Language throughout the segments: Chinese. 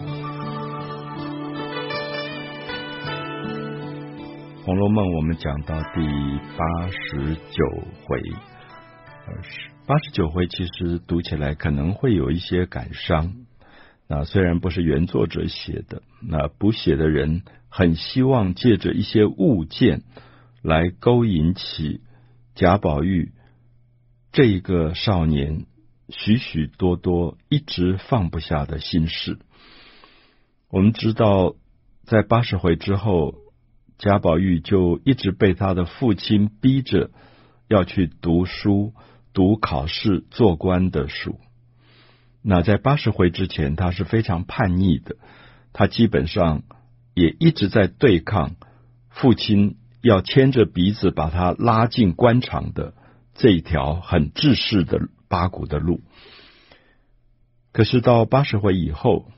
《红楼梦》我们讲到第八十九回，八十九回其实读起来可能会有一些感伤。那虽然不是原作者写的，那补写的人很希望借着一些物件来勾引起贾宝玉这一个少年许许多多一直放不下的心事。我们知道，在八十回之后。贾宝玉就一直被他的父亲逼着要去读书、读考试、做官的书。那在八十回之前，他是非常叛逆的，他基本上也一直在对抗父亲要牵着鼻子把他拉进官场的这一条很制式的八股的路。可是到八十回以后，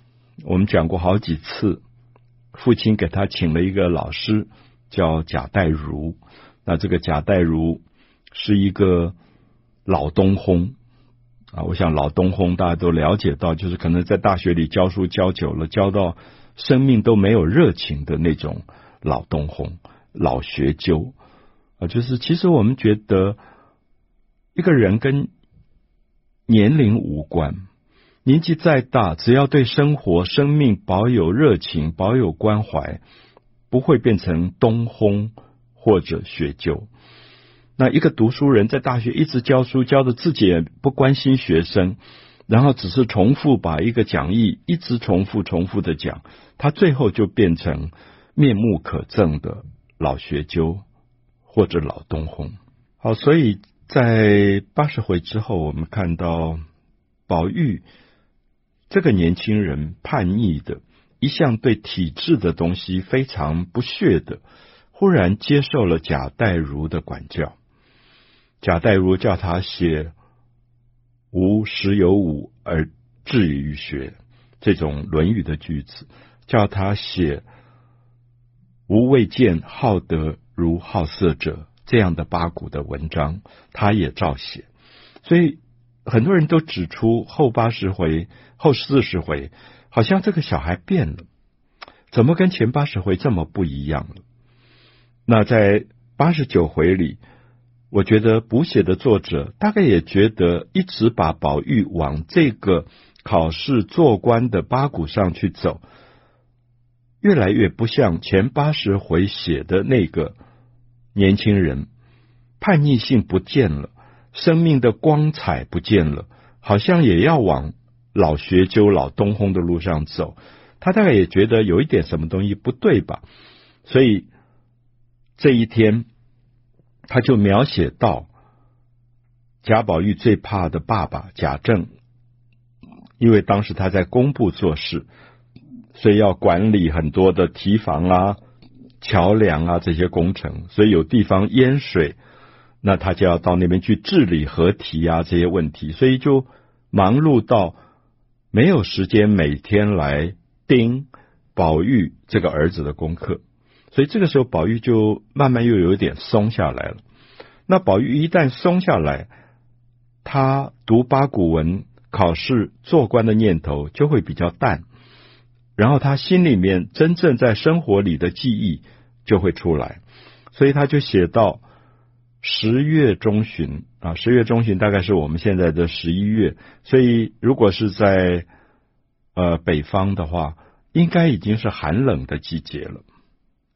我们讲过好几次。父亲给他请了一个老师，叫贾代儒。那这个贾代儒是一个老东烘啊，我想老东烘大家都了解到，就是可能在大学里教书教久了，教到生命都没有热情的那种老东烘、老学究啊。就是其实我们觉得一个人跟年龄无关。年纪再大，只要对生活、生命保有热情、保有关怀，不会变成东烘或者学究。那一个读书人在大学一直教书，教的自己也不关心学生，然后只是重复把一个讲义一直重复、重复的讲，他最后就变成面目可憎的老学究或者老东烘。好，所以在八十回之后，我们看到宝玉。这个年轻人叛逆的，一向对体制的东西非常不屑的，忽然接受了贾代儒的管教。贾代儒叫他写“吾十有五而志于学”这种《论语》的句子，叫他写“吾未见好德如好色者”这样的八股的文章，他也照写。所以。很多人都指出后八十回、后四十回，好像这个小孩变了，怎么跟前八十回这么不一样了？那在八十九回里，我觉得补写的作者大概也觉得，一直把宝玉往这个考试做官的八股上去走，越来越不像前八十回写的那个年轻人，叛逆性不见了。生命的光彩不见了，好像也要往老学究、老东烘的路上走。他大概也觉得有一点什么东西不对吧，所以这一天他就描写到贾宝玉最怕的爸爸贾政，因为当时他在工部做事，所以要管理很多的堤防啊、桥梁啊这些工程，所以有地方淹水。那他就要到那边去治理河堤啊这些问题，所以就忙碌到没有时间每天来盯宝玉这个儿子的功课，所以这个时候宝玉就慢慢又有点松下来了。那宝玉一旦松下来，他读八股文、考试、做官的念头就会比较淡，然后他心里面真正在生活里的记忆就会出来，所以他就写到。十月中旬啊，十月中旬大概是我们现在的十一月，所以如果是在呃北方的话，应该已经是寒冷的季节了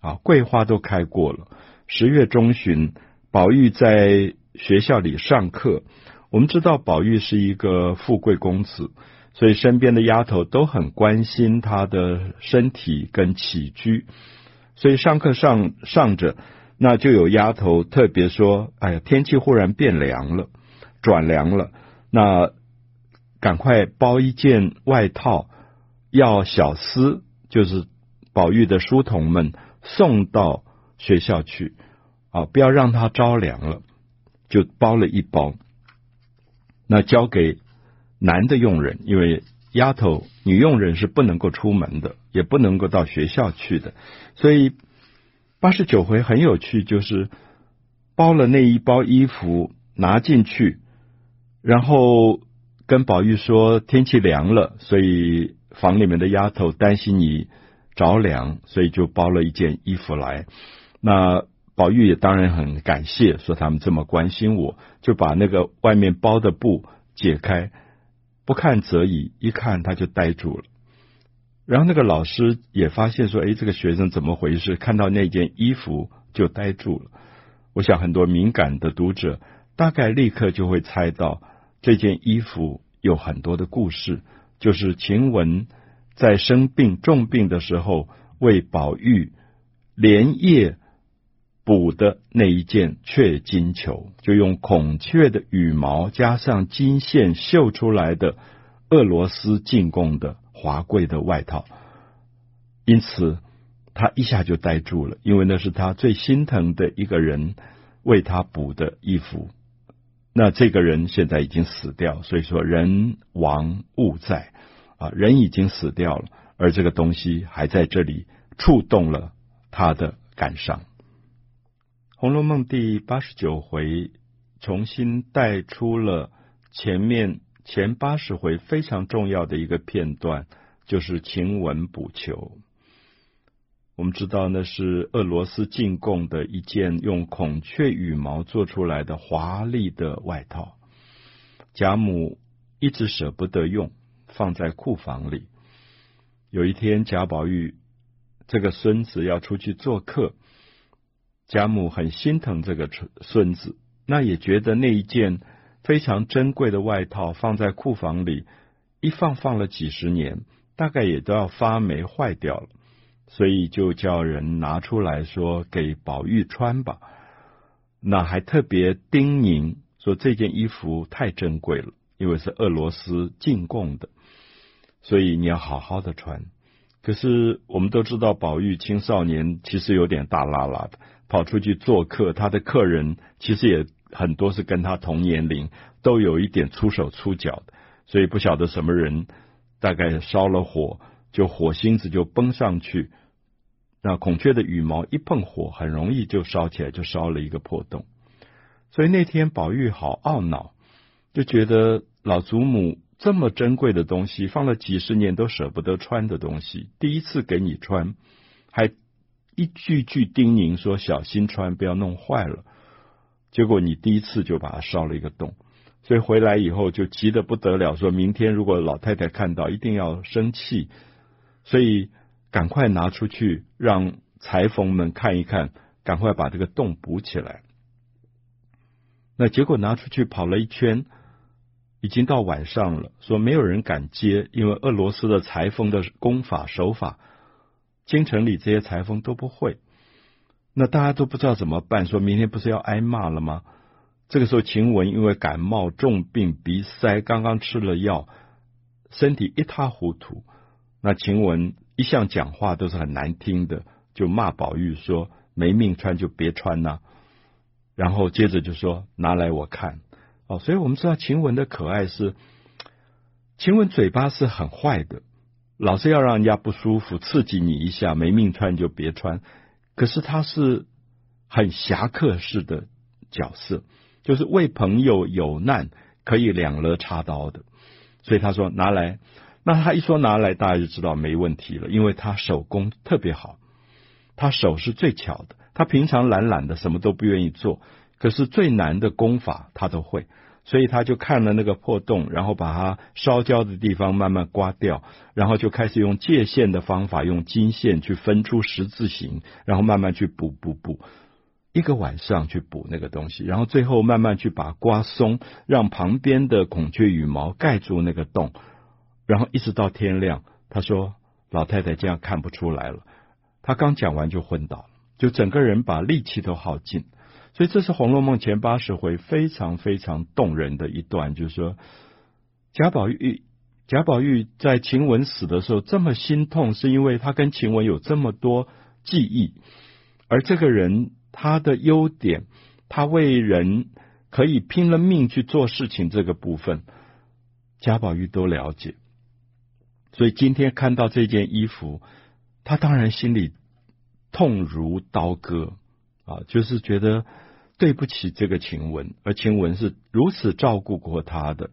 啊，桂花都开过了。十月中旬，宝玉在学校里上课。我们知道宝玉是一个富贵公子，所以身边的丫头都很关心他的身体跟起居，所以上课上上着。那就有丫头特别说：“哎呀，天气忽然变凉了，转凉了，那赶快包一件外套，要小厮，就是宝玉的书童们送到学校去啊，不要让他着凉了，就包了一包。那交给男的佣人，因为丫头女佣人是不能够出门的，也不能够到学校去的，所以。”八十九回很有趣，就是包了那一包衣服拿进去，然后跟宝玉说天气凉了，所以房里面的丫头担心你着凉，所以就包了一件衣服来。那宝玉也当然很感谢，说他们这么关心我，就把那个外面包的布解开，不看则已，一看他就呆住了。然后那个老师也发现说：“哎，这个学生怎么回事？看到那件衣服就呆住了。”我想很多敏感的读者大概立刻就会猜到这件衣服有很多的故事，就是晴雯在生病重病的时候为宝玉连夜补的那一件雀金裘，就用孔雀的羽毛加上金线绣出来的俄罗斯进贡的。华贵的外套，因此他一下就呆住了，因为那是他最心疼的一个人为他补的衣服。那这个人现在已经死掉，所以说人亡物在啊，人已经死掉了，而这个东西还在这里触动了他的感伤。《红楼梦》第八十九回重新带出了前面。前八十回非常重要的一个片段，就是晴雯补裘。我们知道那是俄罗斯进贡的一件用孔雀羽毛做出来的华丽的外套，贾母一直舍不得用，放在库房里。有一天，贾宝玉这个孙子要出去做客，贾母很心疼这个孙子，那也觉得那一件。非常珍贵的外套放在库房里，一放放了几十年，大概也都要发霉坏掉了，所以就叫人拿出来说给宝玉穿吧。那还特别叮咛说这件衣服太珍贵了，因为是俄罗斯进贡的，所以你要好好的穿。可是我们都知道，宝玉青少年其实有点大剌剌的，跑出去做客，他的客人其实也。很多是跟他同年龄，都有一点粗手粗脚的，所以不晓得什么人，大概烧了火，就火星子就崩上去。那孔雀的羽毛一碰火，很容易就烧起来，就烧了一个破洞。所以那天宝玉好懊恼，就觉得老祖母这么珍贵的东西，放了几十年都舍不得穿的东西，第一次给你穿，还一句句叮咛说小心穿，不要弄坏了。结果你第一次就把它烧了一个洞，所以回来以后就急得不得了，说明天如果老太太看到，一定要生气，所以赶快拿出去让裁缝们看一看，赶快把这个洞补起来。那结果拿出去跑了一圈，已经到晚上了，说没有人敢接，因为俄罗斯的裁缝的工法手法，京城里这些裁缝都不会。那大家都不知道怎么办，说明天不是要挨骂了吗？这个时候，晴雯因为感冒重病，鼻塞，刚刚吃了药，身体一塌糊涂。那晴雯一向讲话都是很难听的，就骂宝玉说：“没命穿就别穿呐。”然后接着就说：“拿来我看。”哦，所以我们知道晴雯的可爱是，晴雯嘴巴是很坏的，老是要让人家不舒服，刺激你一下，没命穿就别穿。可是他是很侠客式的角色，就是为朋友有难可以两肋插刀的，所以他说拿来，那他一说拿来，大家就知道没问题了，因为他手工特别好，他手是最巧的，他平常懒懒的什么都不愿意做，可是最难的功法他都会。所以他就看了那个破洞，然后把它烧焦的地方慢慢刮掉，然后就开始用界线的方法，用金线去分出十字形，然后慢慢去补补补，一个晚上去补那个东西，然后最后慢慢去把刮松，让旁边的孔雀羽毛盖住那个洞，然后一直到天亮。他说：“老太太这样看不出来了。”他刚讲完就昏倒了，就整个人把力气都耗尽。所以这是《红楼梦》前八十回非常非常动人的一段，就是说贾宝玉贾宝玉在晴雯死的时候这么心痛，是因为他跟晴雯有这么多记忆，而这个人他的优点，他为人可以拼了命去做事情这个部分，贾宝玉都了解。所以今天看到这件衣服，他当然心里痛如刀割啊，就是觉得。对不起，这个晴雯，而晴雯是如此照顾过他的，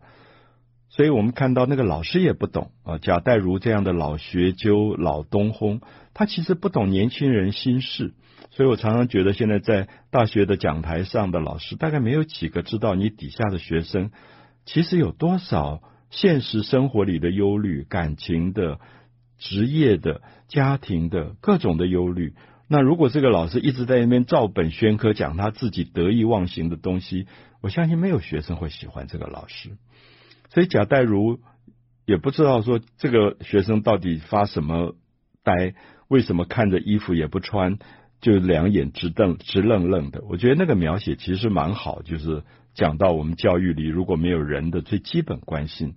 所以我们看到那个老师也不懂啊，贾代儒这样的老学究、老东烘，他其实不懂年轻人心事。所以我常常觉得，现在在大学的讲台上的老师，大概没有几个知道你底下的学生其实有多少现实生活里的忧虑、感情的、职业的、家庭的各种的忧虑。那如果这个老师一直在那边照本宣科讲他自己得意忘形的东西，我相信没有学生会喜欢这个老师。所以贾代儒也不知道说这个学生到底发什么呆，为什么看着衣服也不穿。就两眼直瞪直愣愣的，我觉得那个描写其实蛮好，就是讲到我们教育里如果没有人的最基本关心，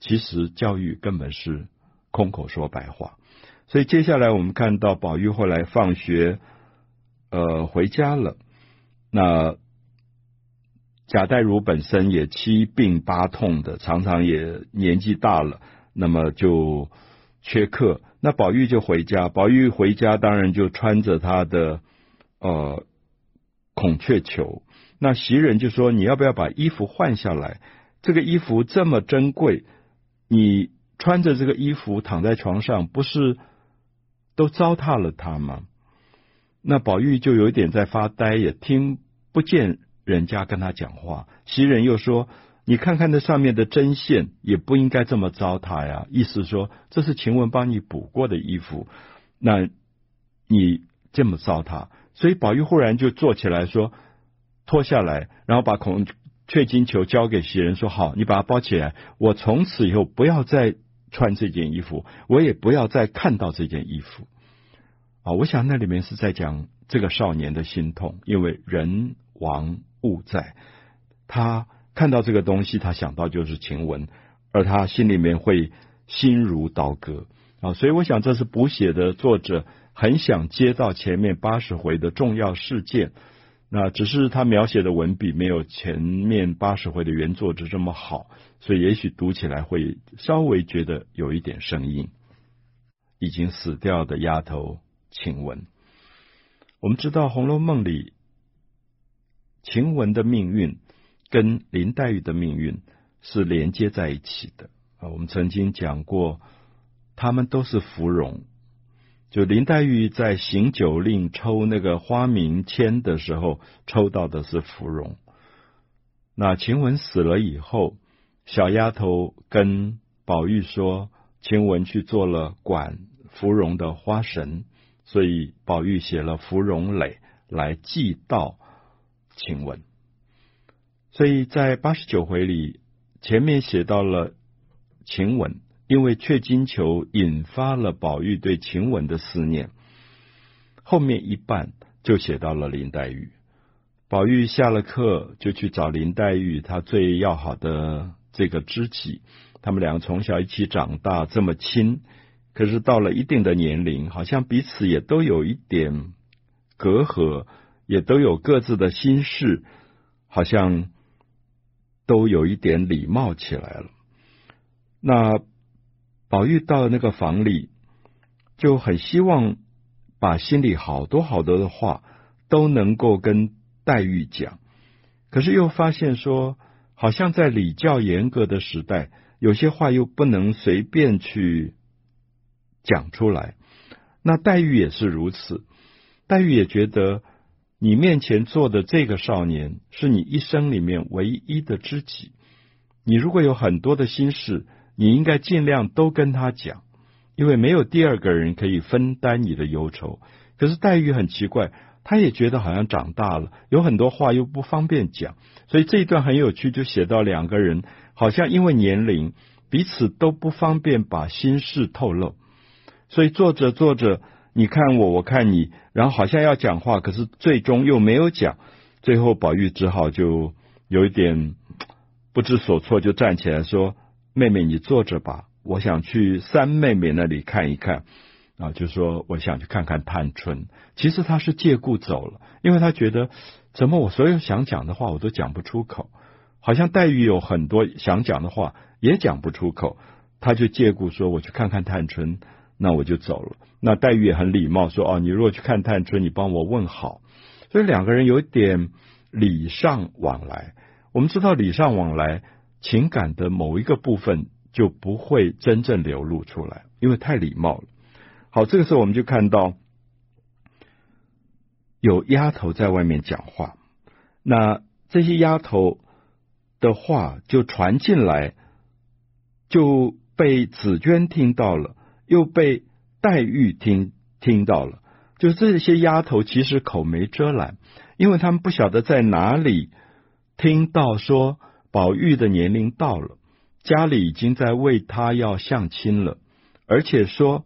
其实教育根本是空口说白话。所以接下来我们看到宝玉后来放学，呃，回家了。那贾代儒本身也七病八痛的，常常也年纪大了，那么就缺课。那宝玉就回家，宝玉回家当然就穿着他的呃孔雀裘。那袭人就说：“你要不要把衣服换下来？这个衣服这么珍贵，你穿着这个衣服躺在床上，不是都糟蹋了它吗？”那宝玉就有点在发呆，也听不见人家跟他讲话。袭人又说。你看看那上面的针线，也不应该这么糟蹋呀。意思说，这是晴雯帮你补过的衣服，那你这么糟蹋，所以宝玉忽然就坐起来说：“脱下来，然后把孔雀金球交给袭人，说：‘好，你把它包起来。我从此以后不要再穿这件衣服，我也不要再看到这件衣服。’啊，我想那里面是在讲这个少年的心痛，因为人亡物在，他。”看到这个东西，他想到就是晴雯，而他心里面会心如刀割啊！所以我想，这是补写的作者很想接到前面八十回的重要事件，那只是他描写的文笔没有前面八十回的原作者这么好，所以也许读起来会稍微觉得有一点生硬。已经死掉的丫头晴雯，我们知道《红楼梦》里晴雯的命运。跟林黛玉的命运是连接在一起的啊！我们曾经讲过，他们都是芙蓉。就林黛玉在行酒令抽那个花名签的时候，抽到的是芙蓉。那晴雯死了以后，小丫头跟宝玉说，晴雯去做了管芙蓉的花神，所以宝玉写了芙蓉蕾来祭悼晴雯。所以在八十九回里，前面写到了晴雯，因为雀金球引发了宝玉对晴雯的思念。后面一半就写到了林黛玉，宝玉下了课就去找林黛玉，他最要好的这个知己，他们两个从小一起长大，这么亲，可是到了一定的年龄，好像彼此也都有一点隔阂，也都有各自的心事，好像。都有一点礼貌起来了。那宝玉到了那个房里，就很希望把心里好多好多的话都能够跟黛玉讲，可是又发现说，好像在礼教严格的时代，有些话又不能随便去讲出来。那黛玉也是如此，黛玉也觉得。你面前坐的这个少年，是你一生里面唯一的知己。你如果有很多的心事，你应该尽量都跟他讲，因为没有第二个人可以分担你的忧愁。可是黛玉很奇怪，她也觉得好像长大了，有很多话又不方便讲，所以这一段很有趣，就写到两个人好像因为年龄，彼此都不方便把心事透露，所以做着做着。你看我，我看你，然后好像要讲话，可是最终又没有讲。最后宝玉只好就有一点不知所措，就站起来说：“妹妹，你坐着吧，我想去三妹妹那里看一看。”啊，就说我想去看看探春。其实他是借故走了，因为他觉得怎么我所有想讲的话我都讲不出口，好像黛玉有很多想讲的话也讲不出口，他就借故说我去看看探春。那我就走了。那黛玉也很礼貌，说：“哦，你如果去看探春，你帮我问好。”所以两个人有点礼尚往来。我们知道礼尚往来，情感的某一个部分就不会真正流露出来，因为太礼貌了。好，这个时候我们就看到有丫头在外面讲话，那这些丫头的话就传进来，就被紫鹃听到了，又被黛玉听听到了。就这些丫头其实口没遮拦，因为他们不晓得在哪里听到说宝玉的年龄到了，家里已经在为他要相亲了，而且说。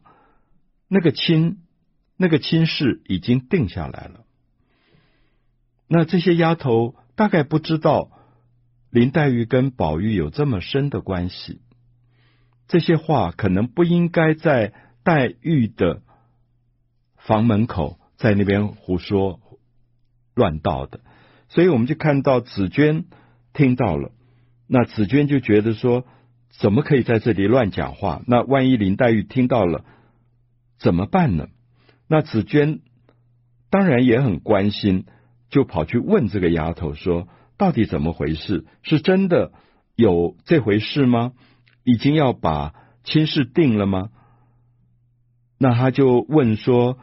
那个亲，那个亲事已经定下来了。那这些丫头大概不知道林黛玉跟宝玉有这么深的关系，这些话可能不应该在黛玉的房门口在那边胡说乱道的。所以我们就看到紫鹃听到了，那紫鹃就觉得说，怎么可以在这里乱讲话？那万一林黛玉听到了？怎么办呢？那紫鹃当然也很关心，就跑去问这个丫头说：“到底怎么回事？是真的有这回事吗？已经要把亲事定了吗？”那他就问说：“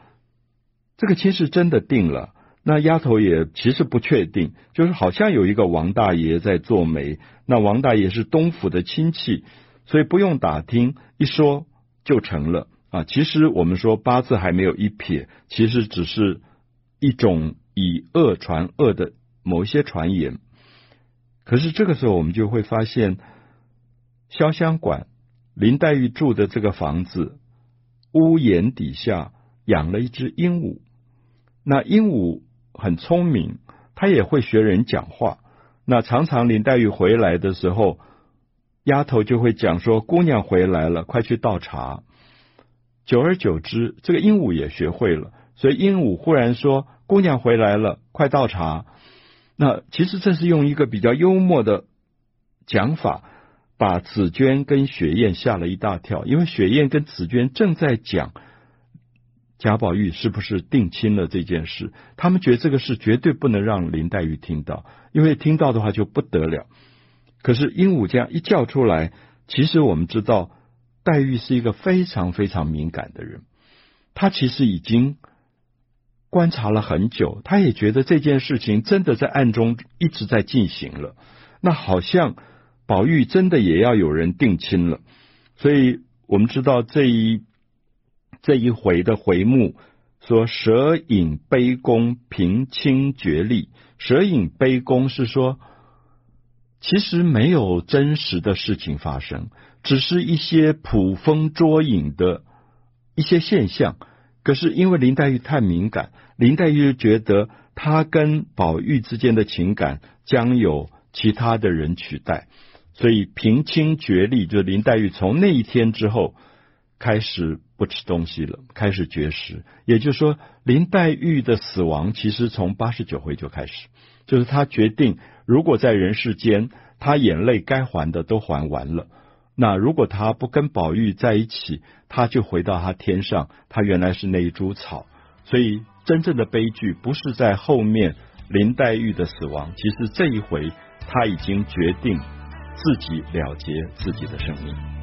这个亲事真的定了？”那丫头也其实不确定，就是好像有一个王大爷在做媒，那王大爷是东府的亲戚，所以不用打听，一说就成了。啊，其实我们说八字还没有一撇，其实只是一种以讹传讹的某一些传言。可是这个时候，我们就会发现，潇湘馆林黛玉住的这个房子屋檐底下养了一只鹦鹉。那鹦鹉很聪明，他也会学人讲话。那常常林黛玉回来的时候，丫头就会讲说：“姑娘回来了，快去倒茶。”久而久之，这个鹦鹉也学会了，所以鹦鹉忽然说：“姑娘回来了，快倒茶。”那其实这是用一个比较幽默的讲法，把紫鹃跟雪雁吓了一大跳，因为雪雁跟紫鹃正在讲贾宝玉是不是定亲了这件事，他们觉得这个事绝对不能让林黛玉听到，因为听到的话就不得了。可是鹦鹉这样一叫出来，其实我们知道。黛玉是一个非常非常敏感的人，她其实已经观察了很久，她也觉得这件事情真的在暗中一直在进行了。那好像宝玉真的也要有人定亲了，所以我们知道这一这一回的回目说“舍隐卑宫平清决立”，“舍隐卑宫”是说其实没有真实的事情发生。只是一些捕风捉影的一些现象，可是因为林黛玉太敏感，林黛玉觉得她跟宝玉之间的情感将有其他的人取代，所以平清绝立，就是林黛玉从那一天之后开始不吃东西了，开始绝食。也就是说，林黛玉的死亡其实从八十九回就开始，就是她决定，如果在人世间，她眼泪该还的都还完了。那如果他不跟宝玉在一起，他就回到他天上。他原来是那一株草，所以真正的悲剧不是在后面林黛玉的死亡，其实这一回他已经决定自己了结自己的生命。